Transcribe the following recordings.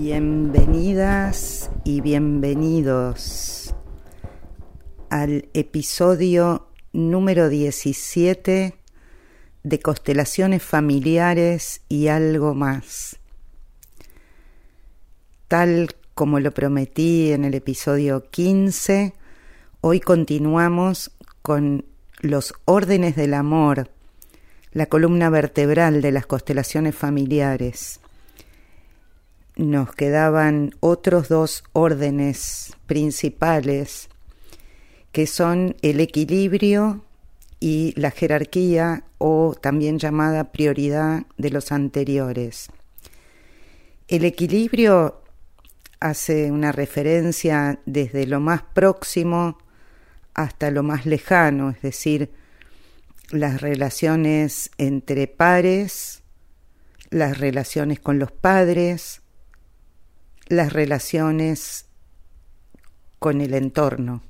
Bienvenidas y bienvenidos al episodio número 17 de Constelaciones Familiares y algo más. Tal como lo prometí en el episodio 15, hoy continuamos con los órdenes del amor, la columna vertebral de las constelaciones familiares nos quedaban otros dos órdenes principales que son el equilibrio y la jerarquía o también llamada prioridad de los anteriores. El equilibrio hace una referencia desde lo más próximo hasta lo más lejano, es decir, las relaciones entre pares, las relaciones con los padres, las relaciones con el entorno.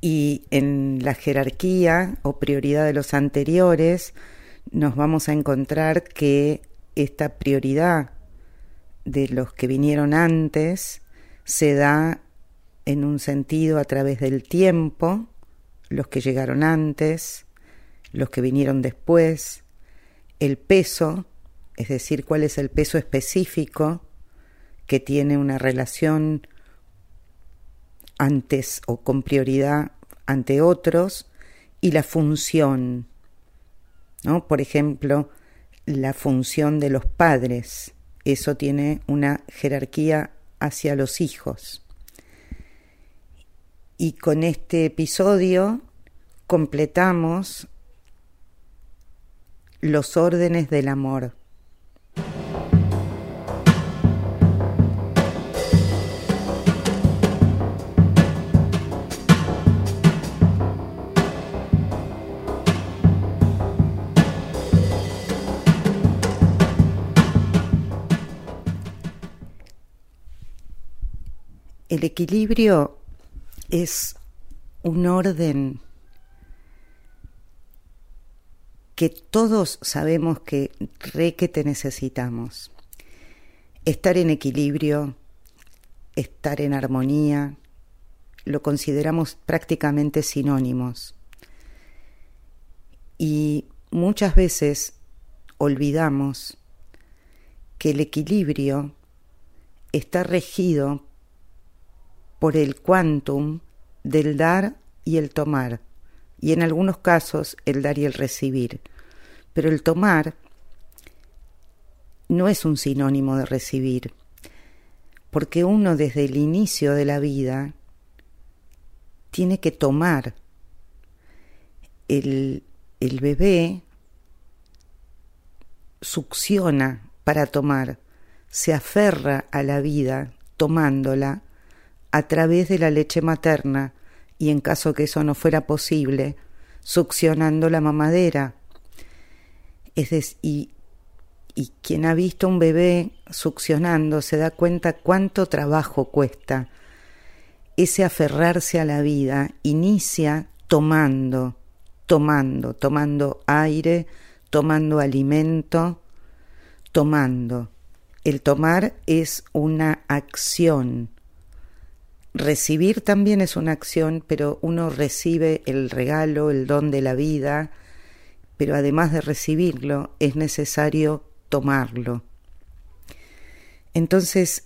Y en la jerarquía o prioridad de los anteriores nos vamos a encontrar que esta prioridad de los que vinieron antes se da en un sentido a través del tiempo, los que llegaron antes, los que vinieron después, el peso, es decir, cuál es el peso específico que tiene una relación antes o con prioridad ante otros y la función, ¿no? Por ejemplo, la función de los padres, eso tiene una jerarquía hacia los hijos. Y con este episodio completamos los órdenes del amor. El equilibrio es un orden que todos sabemos que re que te necesitamos. Estar en equilibrio, estar en armonía, lo consideramos prácticamente sinónimos. Y muchas veces olvidamos que el equilibrio está regido por el quantum del dar y el tomar, y en algunos casos el dar y el recibir. Pero el tomar no es un sinónimo de recibir, porque uno desde el inicio de la vida tiene que tomar. El, el bebé succiona para tomar, se aferra a la vida tomándola a través de la leche materna y en caso que eso no fuera posible, succionando la mamadera. Es y, y quien ha visto un bebé succionando se da cuenta cuánto trabajo cuesta. Ese aferrarse a la vida inicia tomando, tomando, tomando aire, tomando alimento, tomando. El tomar es una acción, Recibir también es una acción, pero uno recibe el regalo, el don de la vida, pero además de recibirlo es necesario tomarlo. Entonces,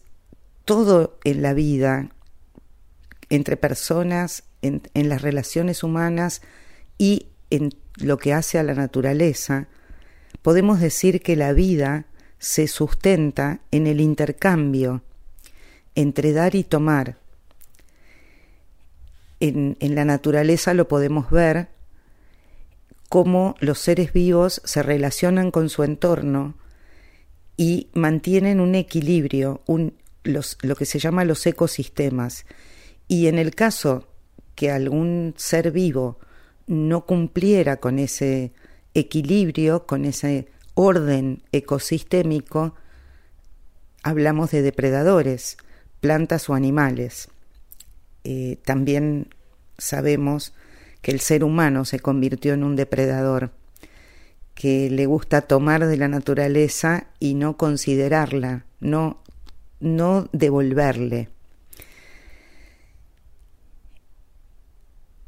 todo en la vida, entre personas, en, las relaciones humanas y en lo que hace a la naturaleza, podemos decir que la vida se sustenta en el intercambio entre dar y tomar, en, la naturaleza lo podemos ver, cómo los seres vivos se relacionan con su entorno y mantienen un equilibrio, un, lo que se llama los ecosistemas. Y en el caso que algún ser vivo no cumpliera con ese equilibrio, con ese orden ecosistémico, hablamos de depredadores, plantas o animales. Eh, también sabemos que el ser humano se convirtió en un depredador, que le gusta tomar de la naturaleza y no considerarla, no, no devolverle.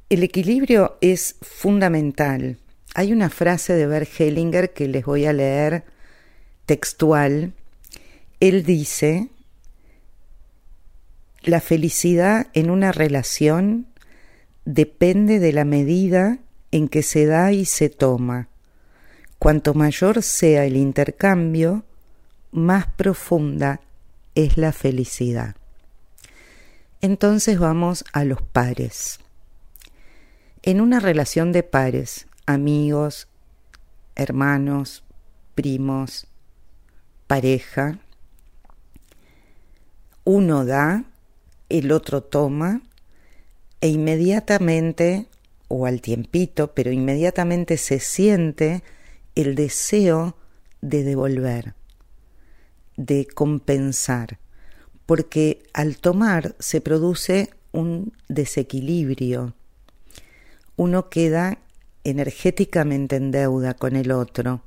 El equilibrio es fundamental. Hay una frase de Bert Hellinger que les voy a leer textual. Él dice, la felicidad en una relación depende de la medida en que se da y se toma. Cuanto mayor sea el intercambio, más profunda es la felicidad. Entonces vamos a los pares. En una relación de pares, amigos, hermanos, primos, pareja, uno da, el otro toma e inmediatamente, o al tiempito, pero inmediatamente se siente el deseo de devolver, de compensar, porque al tomar se produce un desequilibrio, uno queda energéticamente en deuda con el otro.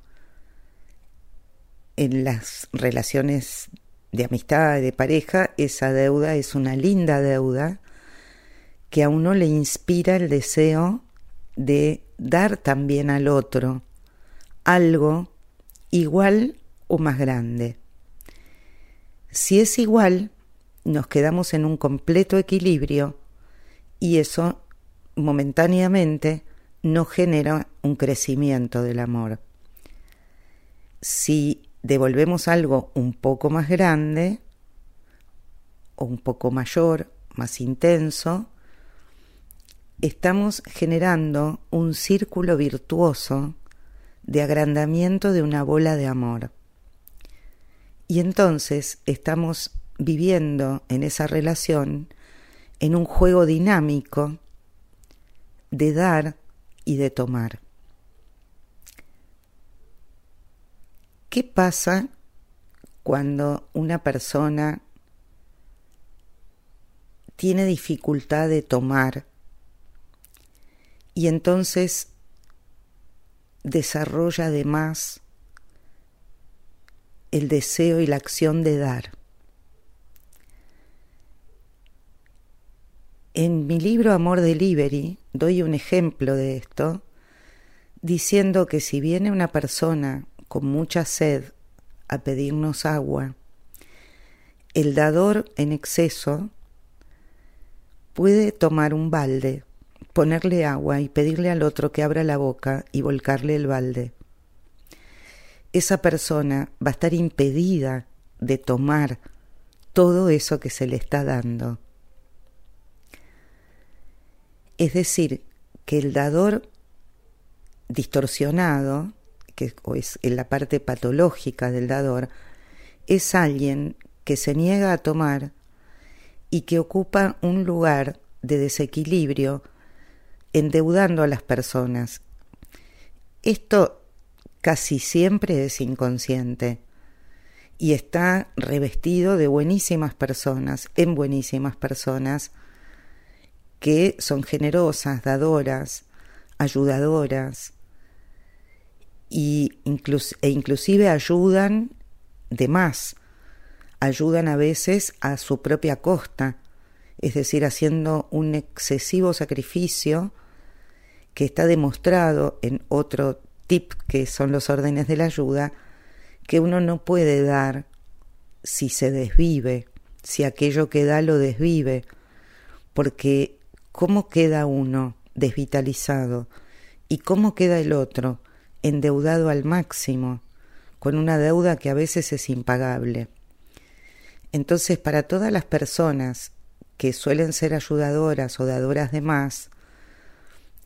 En las relaciones de amistad, de pareja, esa deuda es una linda deuda que a uno le inspira el deseo de dar también al otro algo igual o más grande. Si es igual, nos quedamos en un completo equilibrio y eso momentáneamente no genera un crecimiento del amor. Si devolvemos algo un poco más grande o un poco mayor, más intenso, estamos generando un círculo virtuoso de agrandamiento de una bola de amor. Y entonces estamos viviendo en esa relación en un juego dinámico de dar y de tomar. ¿Qué pasa cuando una persona tiene dificultad de tomar y entonces desarrolla además el deseo y la acción de dar? En mi libro Amor Delivery doy un ejemplo de esto, diciendo que si viene una persona con mucha sed a pedirnos agua, el dador en exceso puede tomar un balde, ponerle agua y pedirle al otro que abra la boca y volcarle el balde. Esa persona va a estar impedida de tomar todo eso que se le está dando es decir, que el dador distorsionado, que es la parte patológica del dador, es alguien que se niega a tomar y que ocupa un lugar de desequilibrio endeudando a las personas. Esto casi siempre es inconsciente y está revestido de buenísimas personas, en buenísimas personas, que son generosas, dadoras, ayudadoras y e inclusive ayudan de más, ayudan a veces a su propia costa, es decir, haciendo un excesivo sacrificio que está demostrado en otro tip que son los órdenes de la ayuda, que uno no puede dar si se desvive, si aquello que da lo desvive, porque cómo queda uno desvitalizado y cómo queda el otro endeudado al máximo, con una deuda que a veces es impagable. Entonces, para todas las personas que suelen ser ayudadoras o dadoras de más,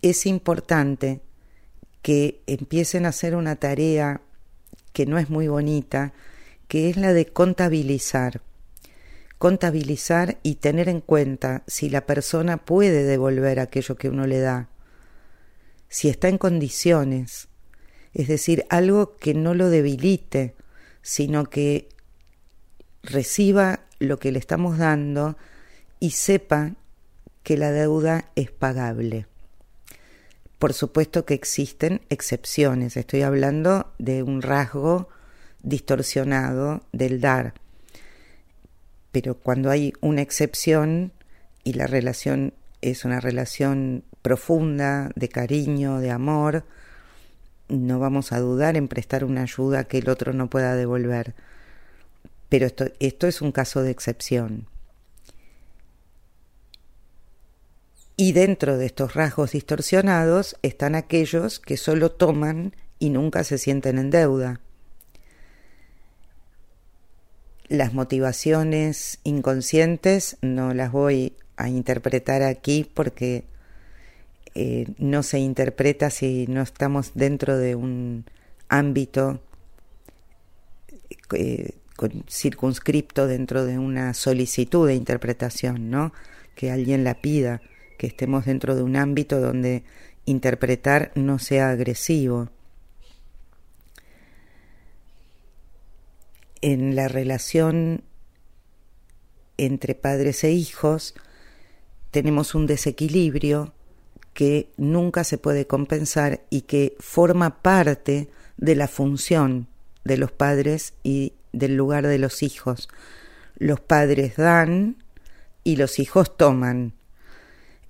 es importante que empiecen a hacer una tarea que no es muy bonita, que es la de contabilizar contabilizar y tener en cuenta si la persona puede devolver aquello que uno le da, si está en condiciones, es decir, algo que no lo debilite, sino que reciba lo que le estamos dando y sepa que la deuda es pagable. Por supuesto que existen excepciones, estoy hablando de un rasgo distorsionado del dar. Pero cuando hay una excepción y la relación es una relación profunda, de cariño, de amor, no vamos a dudar en prestar una ayuda que el otro no pueda devolver. Pero esto, esto es un caso de excepción. Y dentro de estos rasgos distorsionados están aquellos que solo toman y nunca se sienten en deuda. Las motivaciones inconscientes no las voy a interpretar aquí porque eh, no se interpreta si no estamos dentro de un ámbito eh, circunscripto dentro de una solicitud de interpretación, ¿no? Que alguien la pida que estemos dentro de un ámbito donde interpretar no sea agresivo. En la relación entre padres e hijos tenemos un desequilibrio que nunca se puede compensar y que forma parte de la función de los padres y del lugar de los hijos. Los padres dan y los hijos toman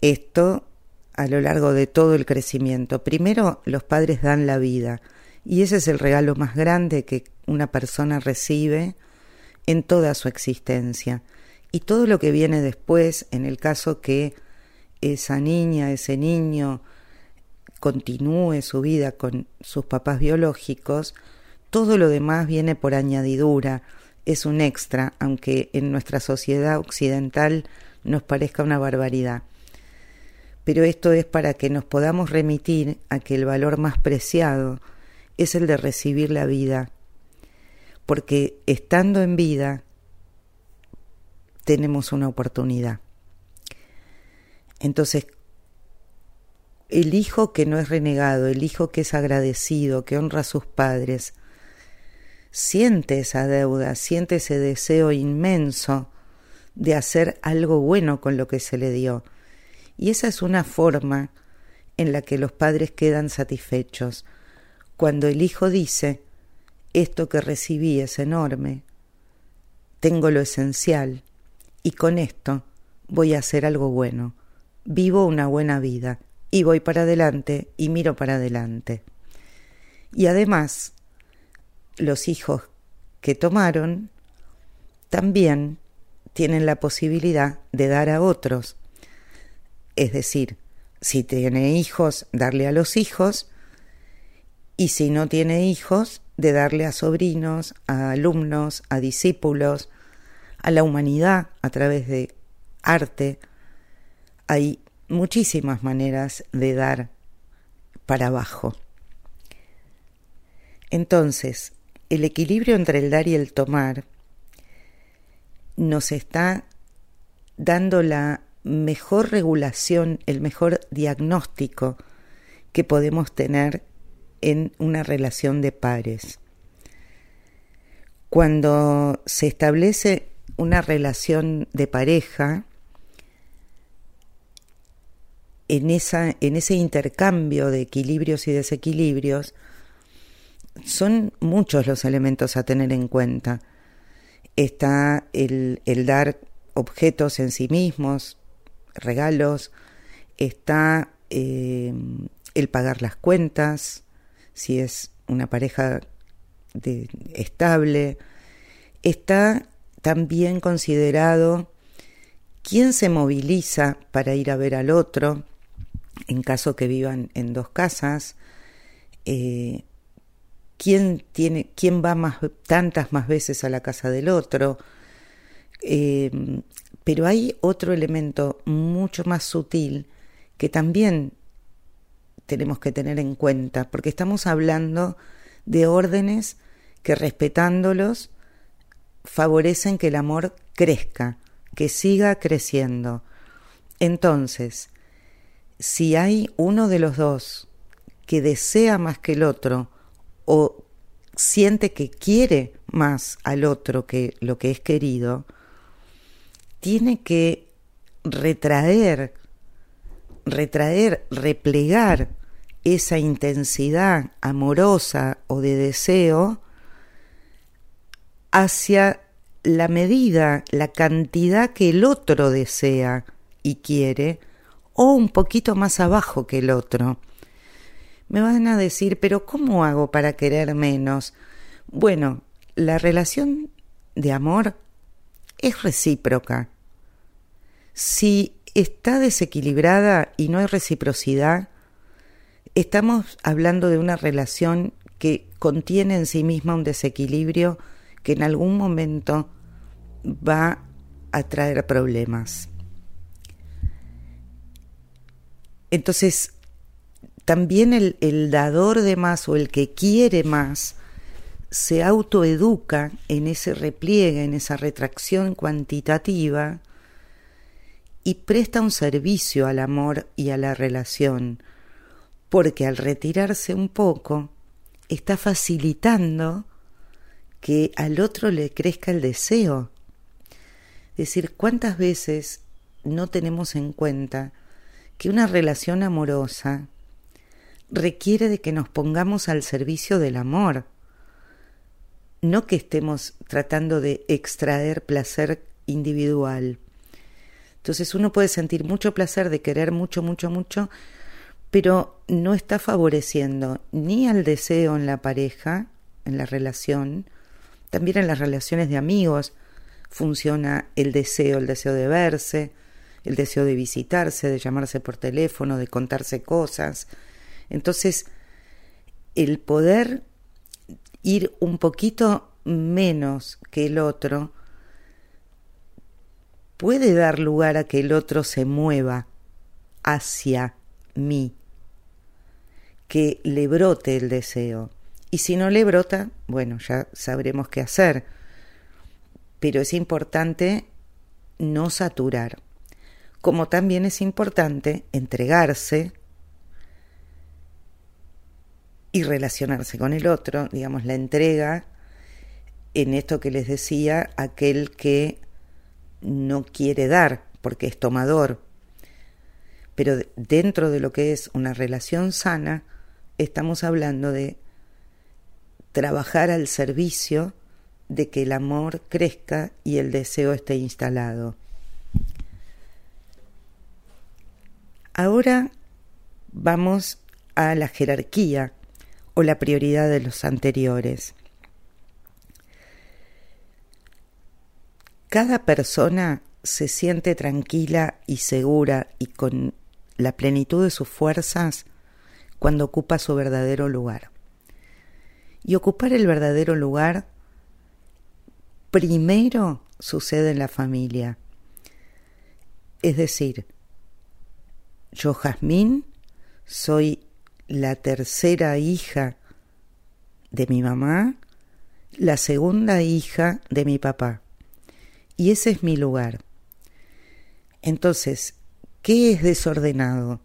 esto a lo largo de todo el crecimiento. Primero, los padres dan la vida y ese es el regalo más grande que una persona recibe en toda su existencia. Y todo lo que viene después, en el caso que esa niña, ese niño continúe su vida con sus papás biológicos, todo lo demás viene por añadidura, es un extra, aunque en nuestra sociedad occidental nos parezca una barbaridad pero esto es para que nos podamos remitir a que el valor más preciado es el de recibir la vida, porque estando en vida tenemos una oportunidad. Entonces, el hijo que no es renegado, el hijo que es agradecido, que honra a sus padres, siente esa deuda, siente ese deseo inmenso de hacer algo bueno con lo que se le dio y esa es una forma en la que los padres quedan satisfechos. Cuando el hijo dice, esto que recibí es enorme, tengo lo esencial, y con esto voy a hacer algo bueno, vivo una buena vida, y voy para adelante y miro para adelante. Y además, los hijos que tomaron también tienen la posibilidad de dar a otros es decir, si tiene hijos, darle a los hijos, y si no tiene hijos, de darle a sobrinos, a alumnos, a discípulos, a la humanidad a través de arte. Hay muchísimas maneras de dar para abajo. Entonces, el equilibrio entre el dar y el tomar nos está dando la mejor regulación, el mejor diagnóstico que podemos tener en una relación de pares. Cuando se establece una relación de pareja, en, esa, en ese intercambio de equilibrios y desequilibrios, son muchos los elementos a tener en cuenta. Está el, el dar objetos en sí mismos, regalos, está eh, el pagar las cuentas, si es una pareja de, estable, está también considerado quién se moviliza para ir a ver al otro, en caso que vivan en dos casas, eh, quién tiene, quién va más tantas más veces a la casa del otro, eh, pero hay otro elemento mucho más sutil que también tenemos que tener en cuenta, porque estamos hablando de órdenes que respetándolos favorecen que el amor crezca, que siga creciendo. Entonces, si hay uno de los dos que desea más que el otro o siente que quiere más al otro que lo que es querido, tiene que retraer, retraer, replegar esa intensidad amorosa o de deseo hacia la medida, la cantidad que el otro desea y quiere, o un poquito más abajo que el otro. Me van a decir, pero ¿cómo hago para querer menos? Bueno, la relación de amor es recíproca. Si está desequilibrada y no hay reciprocidad, estamos hablando de una relación que contiene en sí misma un desequilibrio que en algún momento va a traer problemas. Entonces, también el, dador de más o el que quiere más se autoeduca en ese repliegue, en esa retracción cuantitativa y presta un servicio al amor y a la relación, porque al retirarse un poco está facilitando que al otro le crezca el deseo. Es decir, ¿cuántas veces no tenemos en cuenta que una relación amorosa requiere de que nos pongamos al servicio del amor? No que estemos tratando de extraer placer individual. Entonces uno puede sentir mucho placer de querer mucho, mucho, mucho, pero no está favoreciendo ni al deseo en la pareja, en la relación, también en las relaciones de amigos funciona el deseo, el deseo de verse, el deseo de visitarse, de llamarse por teléfono, de contarse cosas. Entonces, el poder ir un poquito menos que el otro puede dar lugar a que el otro se mueva hacia mí, que le brote el deseo. Y si no le brota, bueno, ya sabremos qué hacer. Pero es importante no saturar. Como también es importante entregarse y relacionarse con el otro, digamos, la entrega en esto que les decía, aquel que no quiere dar porque es tomador. Pero dentro de lo que es una relación sana, estamos hablando de trabajar al servicio de que el amor crezca y el deseo esté instalado. Ahora vamos a la jerarquía o la prioridad de los anteriores. Cada persona se siente tranquila y segura y con la plenitud de sus fuerzas cuando ocupa su verdadero lugar. Y ocupar el verdadero lugar primero sucede en la familia. Es decir, yo, Jazmín, soy la tercera hija de mi mamá, la segunda hija de mi papá. Y ese es mi lugar. Entonces, ¿qué es desordenado?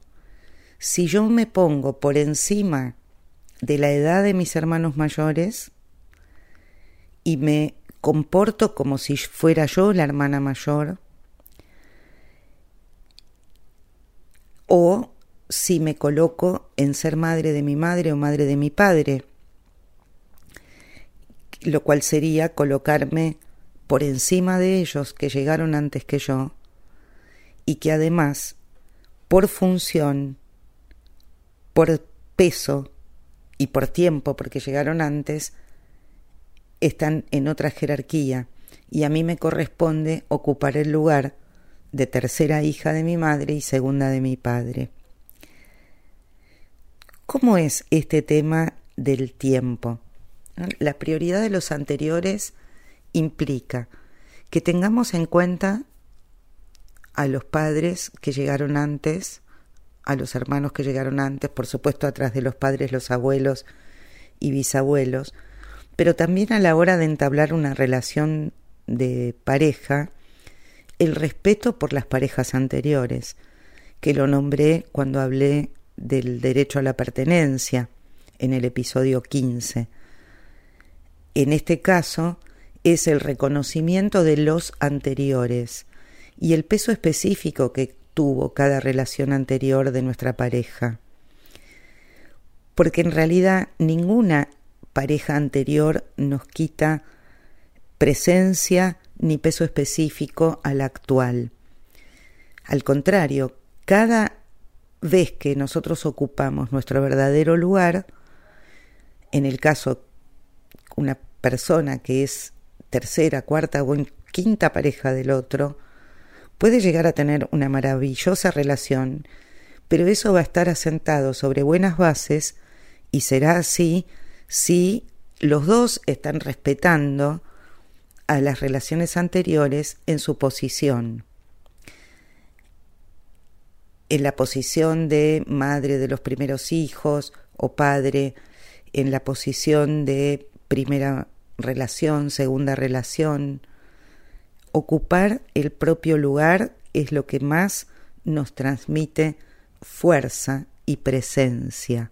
Si yo me pongo por encima de la edad de mis hermanos mayores y me comporto como si fuera yo la hermana mayor, o si me coloco en ser madre de mi madre o madre de mi padre, lo cual sería colocarme por encima de ellos que llegaron antes que yo y que además, por función, por peso, y por tiempo, porque llegaron antes, están en otra jerarquía. Y a mí me corresponde ocupar el lugar de tercera hija de mi madre y segunda de mi padre. ¿Cómo es este tema del tiempo? La prioridad de los anteriores implica que tengamos en cuenta a los padres que llegaron antes, a los hermanos que llegaron antes, por supuesto atrás de los padres, los abuelos y bisabuelos, pero también a la hora de entablar una relación de pareja, el respeto por las parejas anteriores, que lo nombré cuando hablé del derecho a la pertenencia en el episodio 15. En este caso es el reconocimiento de los anteriores y el peso específico que tuvo cada relación anterior de nuestra pareja. porque en realidad ninguna pareja anterior nos quita presencia ni peso específico a la actual. Al contrario, cada vez que nosotros ocupamos nuestro verdadero lugar, en el caso una persona que es tercera, cuarta o quinta pareja del otro, puede llegar a tener una maravillosa relación, pero eso va a estar asentado sobre buenas bases y será así si los dos están respetando a las relaciones anteriores en su posición. En la posición de madre de los primeros hijos o padre, en la posición de primera relación, segunda relación. Ocupar el propio lugar es lo que más nos transmite fuerza y presencia.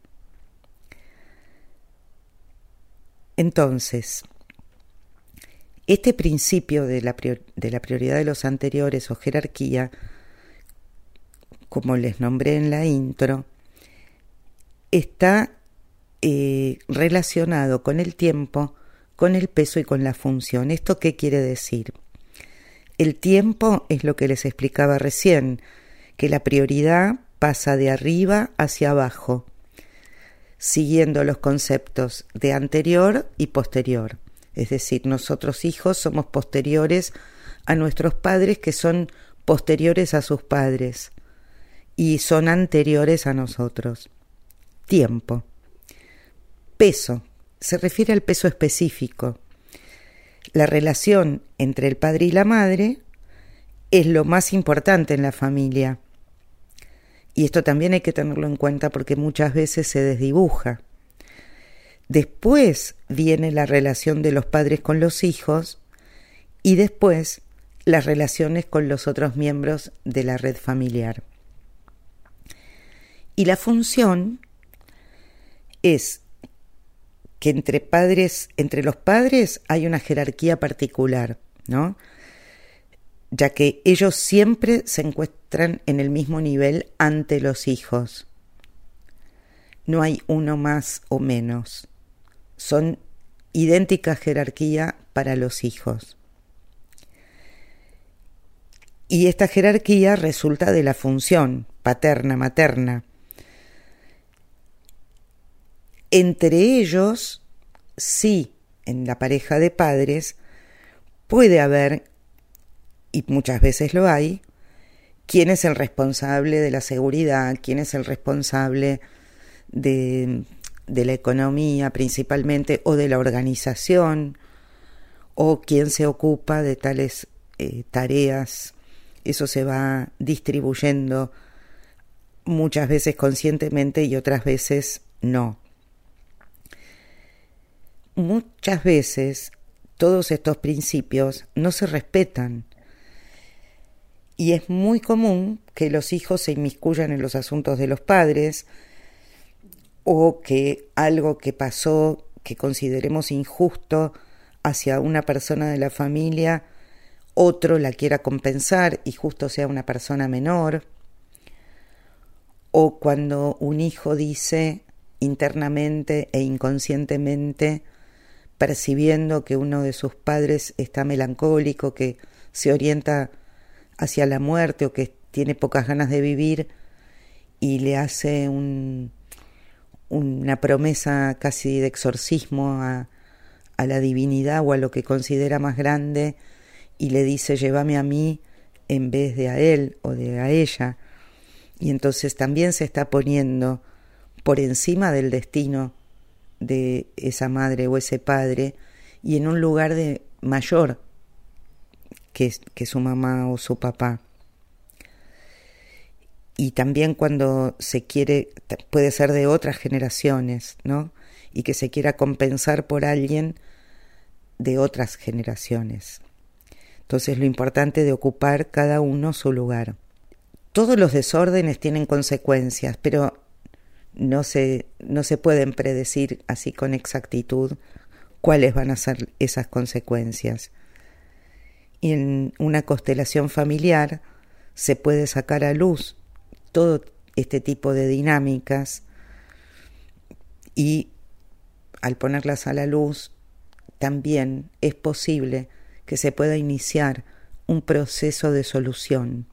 Entonces, este principio de la, prioridad de los anteriores o jerarquía, como les nombré en la intro, está eh, relacionado con el tiempo, con el peso y con la función. ¿Esto qué quiere decir? El tiempo es lo que les explicaba recién, que la prioridad pasa de arriba hacia abajo, siguiendo los conceptos de anterior y posterior. Es decir, nosotros hijos somos posteriores a nuestros padres que son posteriores a sus padres y son anteriores a nosotros. Tiempo. Peso. Se refiere al peso específico. La relación entre el padre y la madre es lo más importante en la familia y esto también hay que tenerlo en cuenta porque muchas veces se desdibuja. Después viene la relación de los padres con los hijos y después las relaciones con los otros miembros de la red familiar. Y la función es que entre padres, entre los padres hay una jerarquía particular, ¿no? ya que ellos siempre se encuentran en el mismo nivel ante los hijos. No hay uno más o menos. Son idéntica jerarquía para los hijos. Y esta jerarquía resulta de la función paterna-materna. Entre ellos, sí, en la pareja de padres, puede haber y muchas veces lo hay, quién es el responsable de la seguridad, quién es el responsable de, la economía principalmente o de la organización o quién se ocupa de tales eh, tareas. Eso se va distribuyendo muchas veces conscientemente y otras veces no. Muchas veces todos estos principios no se respetan y es muy común que los hijos se inmiscuyan en los asuntos de los padres o que algo que pasó que consideremos injusto hacia una persona de la familia, otro la quiera compensar y justo sea una persona menor. O cuando un hijo dice internamente e inconscientemente, percibiendo que uno de sus padres está melancólico, que se orienta hacia la muerte o que tiene pocas ganas de vivir y le hace un, una promesa casi de exorcismo a, la divinidad o a lo que considera más grande y le dice llévame a mí en vez de a él o de a ella. Y entonces también se está poniendo por encima del destino de esa madre o ese padre y en un lugar de mayor que, su mamá o su papá. Y también cuando se quiere, puede ser de otras generaciones, ¿no? Y que se quiera compensar por alguien de otras generaciones. Entonces lo importante de ocupar cada uno su lugar. Todos los desórdenes tienen consecuencias, pero no se, no se pueden predecir así con exactitud cuáles van a ser esas consecuencias y en una constelación familiar se puede sacar a luz todo este tipo de dinámicas y al ponerlas a la luz también es posible que se pueda iniciar un proceso de solución.